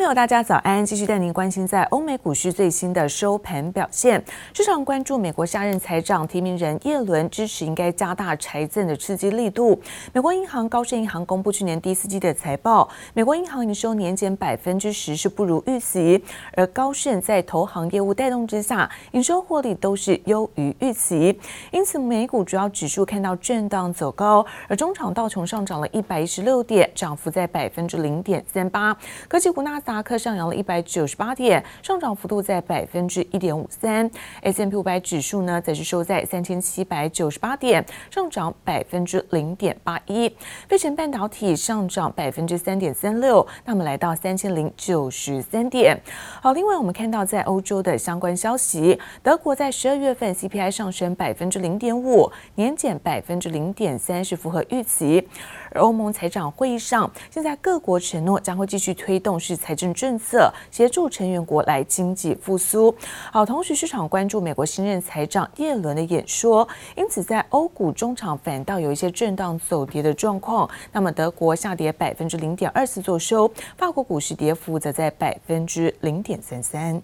朋友，大家早安！继续带您关心在欧美股市最新的收盘表现。市场关注美国下任财长提名人耶伦支持应该加大财政的刺激力度。美国银行高盛银行公布去年第四季的财报，美国银行营收年减百分之十是不如预期，而高盛在投行业务带动之下，营收获利都是优于预期。因此，美股主要指数看到震荡走高，而中场道琼上涨了一百一十六点，涨幅在百分之零点三八。科技股纳斯达克上扬了一百九十八点，上涨幅度在百分之一点五三。S M P 五百指数呢，则是收在三千七百九十八点，上涨百分之零点八一。飞城半导体上涨百分之三点三六，那么来到三千零九十三点。好，另外我们看到在欧洲的相关消息，德国在十二月份 CPI 上升百分之零点五，年减百分之零点三，是符合预期。而欧盟财长会议上，现在各国承诺将会继续推动是财政政策，协助成员国来经济复苏。好，同时市场关注美国新任财长耶伦的演说，因此在欧股中场反倒有一些震荡走跌的状况。那么德国下跌百分之零点二四做收，法国股市跌幅则在百分之零点三三。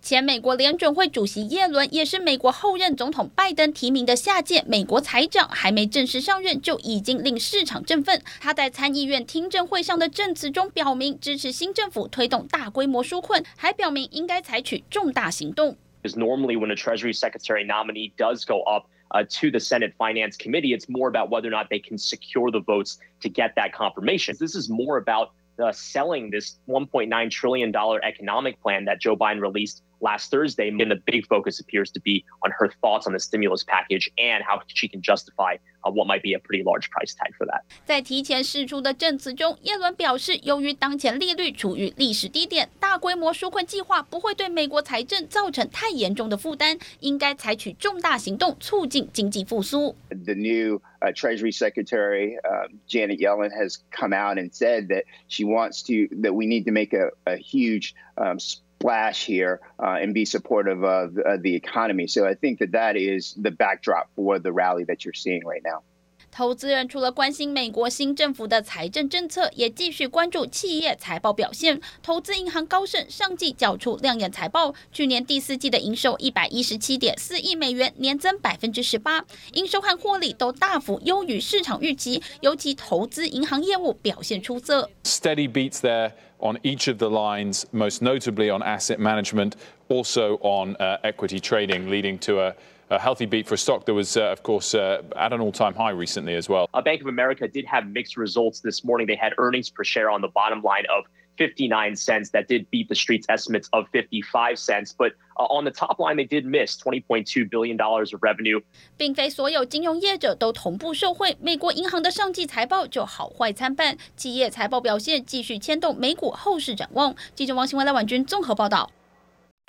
前美国联准会主席耶伦也是美国后任总统拜登提名的下届美国财长，还没正式上任就已经令市场振奋。他在参议院听证会上的证词中表明支持新政府推动大规模纾困，还表明应该采取重大行动。Is normally when a Treasury Secretary nominee does go up to the Senate Finance Committee, it's more about whether or not they can secure the votes to get that confirmation. This is more about selling this 1.9 trillion dollar economic plan that Joe Biden released. Last Thursday, and the big focus appears to be on her thoughts on the stimulus package and how she can justify what might be a pretty large price tag for that. 在提前释出的证词中，耶伦表示，由于当前利率处于历史低点，大规模纾困计划不会对美国财政造成太严重的负担，应该采取重大行动促进经济复苏。The new uh, Treasury Secretary uh, Janet Yellen has come out and said that she wants to that we need to make a, a huge um, splash here uh, and be supportive of uh, the economy. So I think that that is the backdrop for the rally that you're seeing right now. 投资人除了关心美国新政府的财政政策，也继续关注企业财报表现。投资银行高盛上季缴出亮眼财报，去年第四季的营收一百一十七点四亿美元，年增百分之十八，营收和获利都大幅优于市场预期，尤其投资银行业务表现出色。Steady beats there on each of the lines, most notably on asset management, also on equity trading, leading to a A healthy beat for a stock that was, uh, of course, uh, at an all-time high recently as well. A Bank of America did have mixed results this morning. They had earnings per share on the bottom line of 59 cents. That did beat the street's estimates of 55 cents. But uh, on the top line, they did miss 20.2 billion dollars of revenue. 并非所有金融业者都同步受惠。美国银行的上季财报就好坏参半，企业财报表现继续牵动美股后市展望。记者王新文、赖婉君综合报道。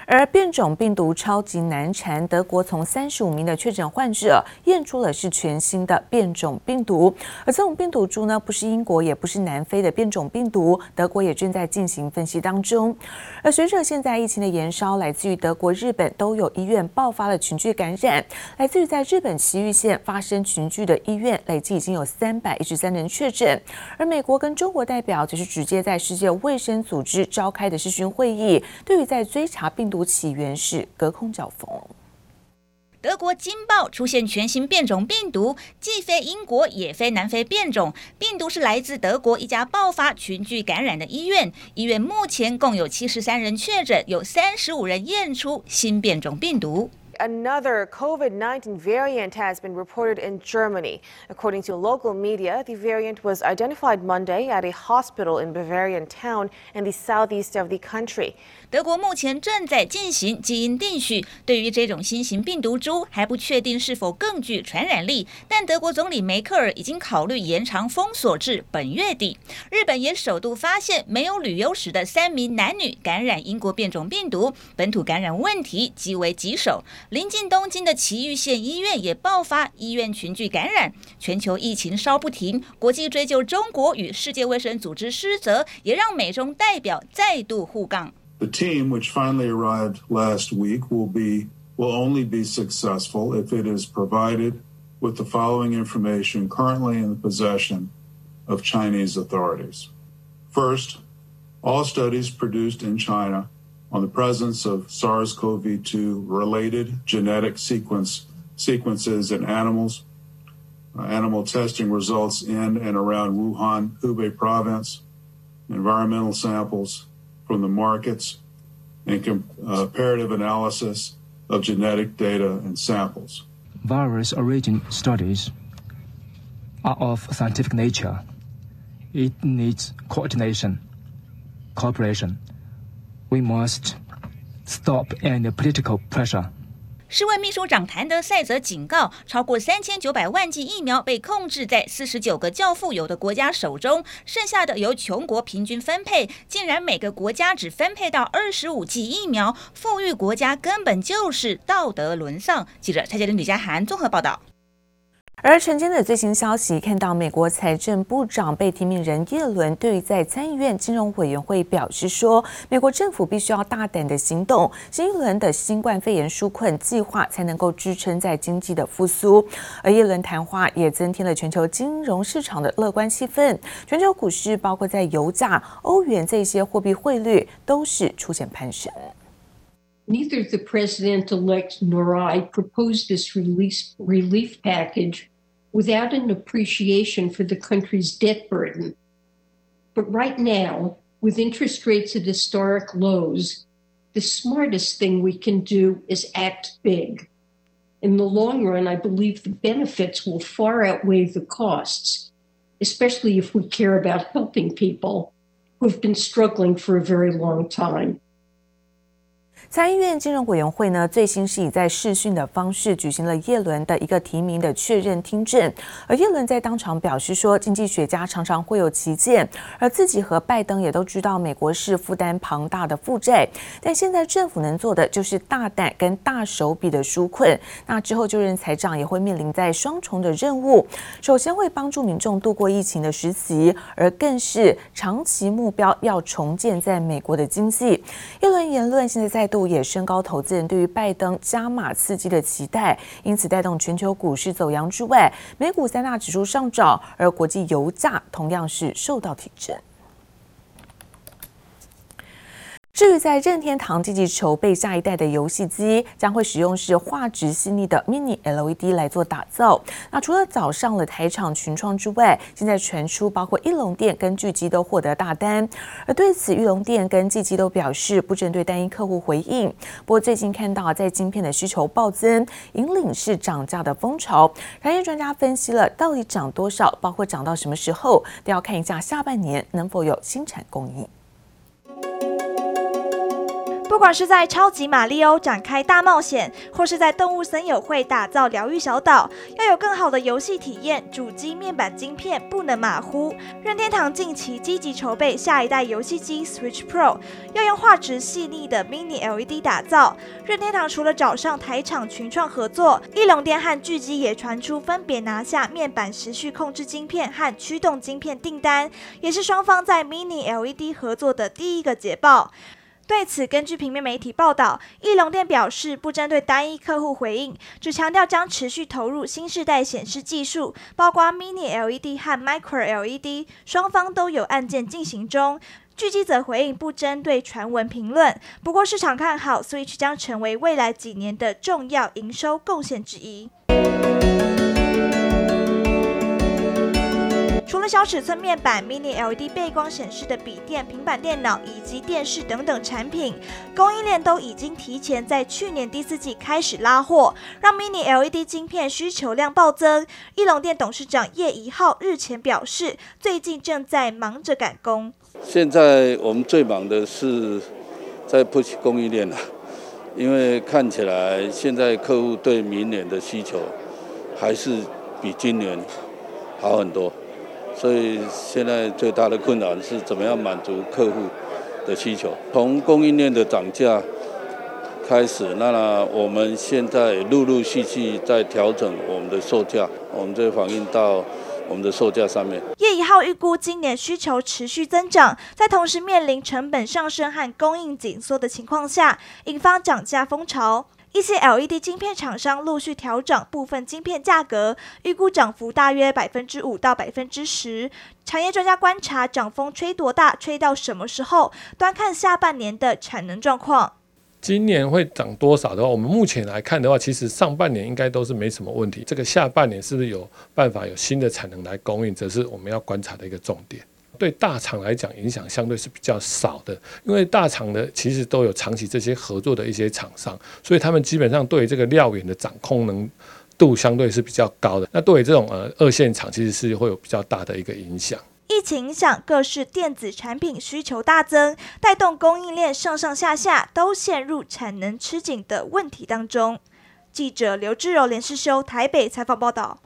而变种病毒超级难缠，德国从三十五名的确诊患者验出了是全新的变种病毒，而这种病毒株呢，不是英国也不是南非的变种病毒，德国也正在进行分析当中。而随着现在疫情的延烧，来自于德国、日本都有医院爆发了群聚感染，来自于在日本埼玉县发生群聚的医院，累计已经有三百一十三人确诊。而美国跟中国代表则是直接在世界卫生组织召开的视讯会议，对于在追查病毒起源是隔空交锋。德国惊爆出现全新变种病毒，既非英国也非南非变种病毒，是来自德国一家爆发群聚感染的医院。医院目前共有七十三人确诊，有三十五人验出新变种病毒。Another COVID-19 variant has been reported in Germany. According to local media, the variant was identified Monday at a hospital in Bavarian town in the southeast of the country. 德国目前正在进行基因定序，对于这种新型病毒株还不确定是否更具传染力。但德国总理梅克尔已经考虑延长封锁至本月底。日本也首度发现没有旅游史的三名男女感染英国变种病毒，本土感染问题极为棘手。临近东京的埼玉县医院也爆发医院群聚感染，全球疫情稍不停，国际追究中国与世界卫生组织失责，也让美中代表再度互杠。The team, which finally arrived last week, will be will only be successful if it is provided with the following information currently in the possession of Chinese authorities. First, All studies produced in China on the presence of SARS-CoV-2 related genetic sequence sequences in animals, uh, animal testing results in and around Wuhan, Hubei province, environmental samples from the markets, and comparative analysis of genetic data and samples. Virus origin studies are of scientific nature. It needs coordination, cooperation. We must stop any political pressure. 世卫秘书长谭德赛则警告，超过三千九百万剂疫苗被控制在四十九个较富有的国家手中，剩下的由穷国平均分配，竟然每个国家只分配到二十五剂疫苗，富裕国家根本就是道德沦丧。记者蔡洁玲、吕佳涵综合报道。而晨间的最新消息，看到美国财政部长被提名人叶伦对于在参议院金融委员会表示说，美国政府必须要大胆的行动，新一轮的新冠肺炎纾困计划才能够支撑在经济的复苏。而叶伦谈话也增添了全球金融市场的乐观气氛，全球股市包括在油价、欧元这些货币汇率都是出现攀升。Neither the president-elect nor I proposed this release relief package without an appreciation for the country's debt burden. But right now, with interest rates at historic lows, the smartest thing we can do is act big. In the long run, I believe the benefits will far outweigh the costs, especially if we care about helping people who have been struggling for a very long time. 参议院金融委员会呢，最新是以在视讯的方式举行了叶伦的一个提名的确认听证。而叶伦在当场表示说，经济学家常常会有歧见，而自己和拜登也都知道美国是负担庞大的负债，但现在政府能做的就是大胆跟大手笔的纾困。那之后就任财长也会面临在双重的任务，首先会帮助民众度过疫情的时期，而更是长期目标要重建在美国的经济。叶伦言论现在再度。也升高投资人对于拜登加码刺激的期待，因此带动全球股市走阳之外，美股三大指数上涨，而国际油价同样是受到提振。至于在任天堂积极筹备下一代的游戏机，将会使用是画质细腻的 Mini LED 来做打造。那除了早上的台厂群创之外，现在传出包括义隆电跟巨基都获得大单。而对此，玉龙电跟巨基都表示不针对单一客户回应。不过最近看到在晶片的需求暴增，引领是涨价的风潮。产业专家分析了到底涨多少，包括涨到什么时候，都要看一下下半年能否有新产供应。不管是在超级玛利欧展开大冒险，或是在动物森友会打造疗愈小岛，要有更好的游戏体验，主机面板晶片不能马虎。任天堂近期积极筹备下一代游戏机 Switch Pro，要用画质细腻的 Mini LED 打造。任天堂除了找上台厂群创合作，义隆电和巨基也传出分别拿下面板时序控制晶片和驱动晶片订单，也是双方在 Mini LED 合作的第一个捷报。对此，根据平面媒体报道，义隆电表示不针对单一客户回应，只强调将持续投入新世代显示技术，包括 Mini LED 和 Micro LED，双方都有案件进行中。巨基则回应不针对传闻评论，不过市场看好 Switch 将成为未来几年的重要营收贡献之一。除了小尺寸面板、Mini LED 背光显示的笔电、平板电脑以及电视等等产品，供应链都已经提前在去年第四季开始拉货，让 Mini LED 晶片需求量暴增。义隆电董事长叶怡浩日前表示，最近正在忙着赶工。现在我们最忙的是在 push 供应链了，因为看起来现在客户对明年的需求还是比今年好很多。所以现在最大的困难是怎么样满足客户的需求。从供应链的涨价开始，那我们现在陆陆续续在调整我们的售价，我们这反映到我们的售价上面。叶一号预估今年需求持续增长，在同时面临成本上升和供应紧缩的情况下，引发涨价风潮。一些 LED 晶片厂商陆续调整部分晶片价格，预估涨幅大约百分之五到百分之十。产业专家观察，涨风吹多大，吹到什么时候，端看下半年的产能状况。今年会涨多少的话，我们目前来看的话，其实上半年应该都是没什么问题。这个下半年是不是有办法有新的产能来供应，则是我们要观察的一个重点。对大厂来讲，影响相对是比较少的，因为大厂的其实都有长期这些合作的一些厂商，所以他们基本上对这个料源的掌控能度相对是比较高的。那对于这种呃二线厂，其实是会有比较大的一个影响。疫情影响，各式电子产品需求大增，带动供应链上上下下都陷入产能吃紧的问题当中。记者刘志柔、连世修台北采访报道。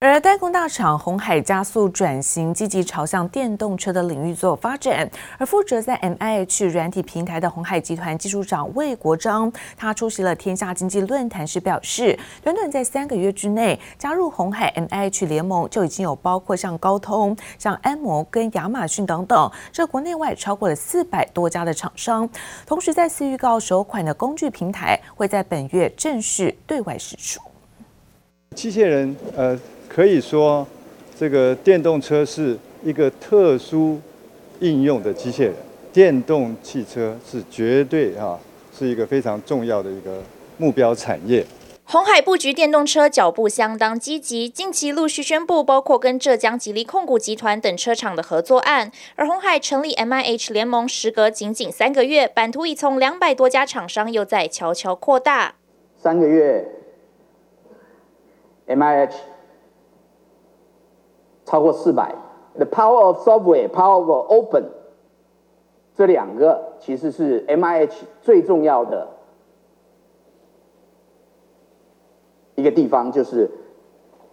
而代工大厂红海加速转型，积极朝向电动车的领域做发展。而负责在 MIH 软体平台的鸿海集团技术长魏国璋，他出席了天下经济论坛时表示，短短在三个月之内加入红海 MIH 联盟，就已经有包括像高通、像安谋跟亚马逊等等，这国内外超过了四百多家的厂商。同时，再次预告首款的工具平台会在本月正式对外释出。机械人，呃。可以说，这个电动车是一个特殊应用的机械人。电动汽车是绝对啊，是一个非常重要的一个目标产业。红海布局电动车脚步相当积极，近期陆续宣布包括跟浙江吉利控股集团等车厂的合作案。而红海成立 MIH 联盟时隔仅仅三个月，版图已从两百多家厂商又在悄悄扩大。三个月，MIH。超过四百，The power of software, power of open，这两个其实是 MIH 最重要的一个地方，就是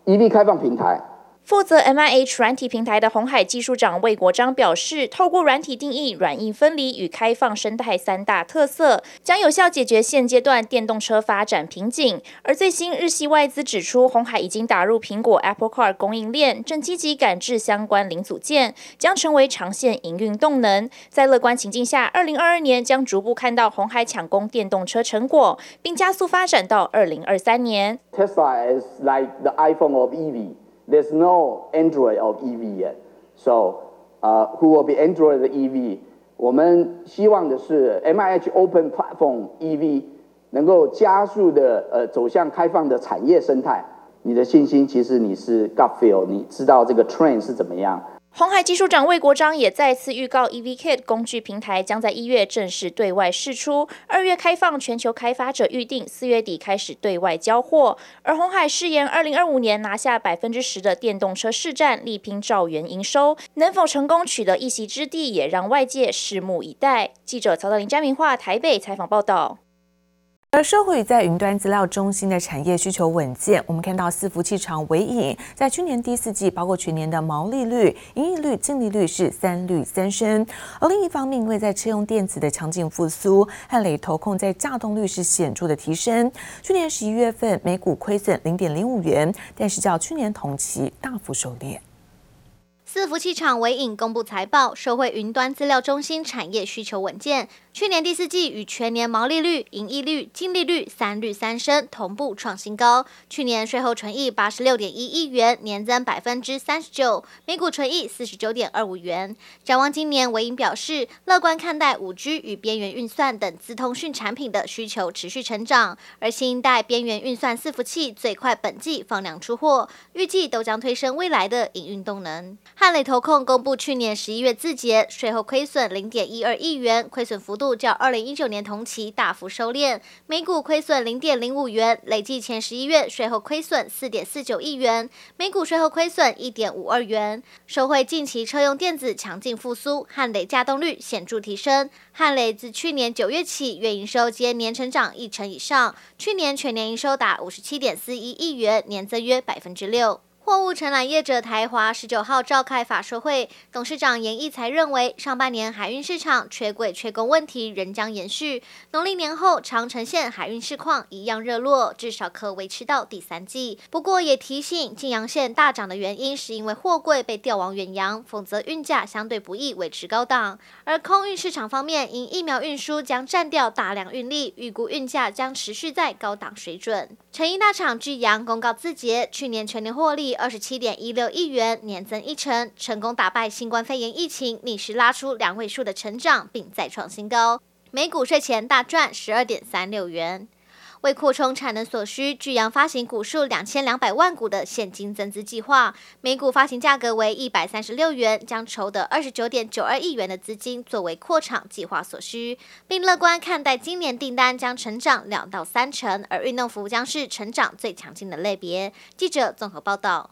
EV 开放平台。负责 MIH 软体平台的红海技术长魏国章表示，透过软体定义、软硬分离与开放生态三大特色，将有效解决现阶段电动车发展瓶颈。而最新日系外资指出，红海已经打入苹果 Apple Car 供应链，正积极赶制相关零组件，将成为长线营运动能。在乐观情境下，二零二二年将逐步看到红海抢攻电动车成果，并加速发展到二零二三年。Tesla is like the iPhone of EV. There's no Android of EV yet, so, uh, who will be Android EV？我们希望的是 MIH Open Platform EV 能够加速的呃走向开放的产业生态。你的信心其实你是 g u t f i e l 你知道这个 train 是怎么样。鸿海技术长魏国璋也再次预告，EVKit 工具平台将在一月正式对外释出，二月开放全球开发者预定，四月底开始对外交货。而鸿海誓言，二零二五年拿下百分之十的电动车市占，力拼兆元营收，能否成功取得一席之地，也让外界拭目以待。记者曹德林、詹明化台北采访报道。而社会在云端资料中心的产业需求稳健，我们看到伺服器厂纬颖在去年第四季，包括全年的毛利率、营业率、净利率是三率三升。而另一方面，因为在车用电子的强劲复苏，汉磊投控在稼动率是显著的提升。去年十一月份每股亏损零点零五元，但是较去年同期大幅收敛。伺服器厂纬颖公布财报，社会云端资料中心产业需求稳健。去年第四季与全年毛利率、盈利率、净利率三率三升，同步创新高。去年税后纯益八十六点一亿元，年增百分之三十九，每股纯益四十九点二五元。展望今年，纬颖表示乐观看待五 G 与边缘运算等资通讯产品的需求持续成长，而新一代边缘运算伺服器最快本季放量出货，预计都将推升未来的营运动能。汉磊投控公布去年十一月字节税后亏损零点一二亿元，亏损幅度。较二零一九年同期大幅收敛，每股亏损零点零五元，累计前十一月税后亏损四点四九亿元，每股税后亏损一点五二元。受惠近期车用电子强劲复苏，汉磊稼动率显著提升。汉磊自去年九月起，月营收皆年成长一成以上，去年全年营收达五十七点四一亿元，年增约百分之六。货物承揽业者台华十九号召开法说会，董事长严义才认为，上半年海运市场缺柜缺工问题仍将延续，农历年后长城线海运市况一样热络，至少可维持到第三季。不过也提醒，近洋线大涨的原因是因为货柜被调往远洋，否则运价相对不易维持高档。而空运市场方面，因疫苗运输将占掉大量运力，预估运价将持续在高档水准。成衣大厂巨阳公告自结，去年全年获利。二十七点一六亿元，年增一成，成功打败新冠肺炎疫情，逆势拉出两位数的成长，并再创新高。每股税前大赚十二点三六元。为扩充产能所需，聚阳发行股数两千两百万股的现金增资计划，每股发行价格为一百三十六元，将筹得二十九点九二亿元的资金作为扩厂计划所需，并乐观看待今年订单将成长两到三成，而运动服将是成长最强劲的类别。记者综合报道。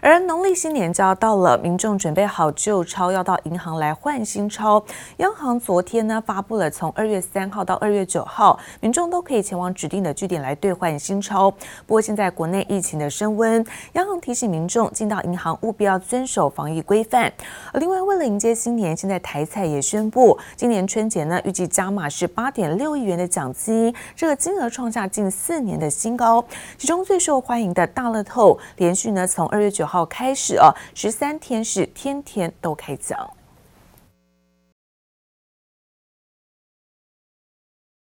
而农历新年就要到了，民众准备好旧钞，要到银行来换新钞。央行昨天呢发布了，从二月三号到二月九号，民众都可以前往指定的据点来兑换新钞。不过现在国内疫情的升温，央行提醒民众进到银行务必要遵守防疫规范。另外，为了迎接新年，现在台彩也宣布，今年春节呢预计加码是八点六亿元的奖金，这个金额创下近四年的新高。其中最受欢迎的大乐透，连续呢从二月九号开始哦，十三天是天天都开奖。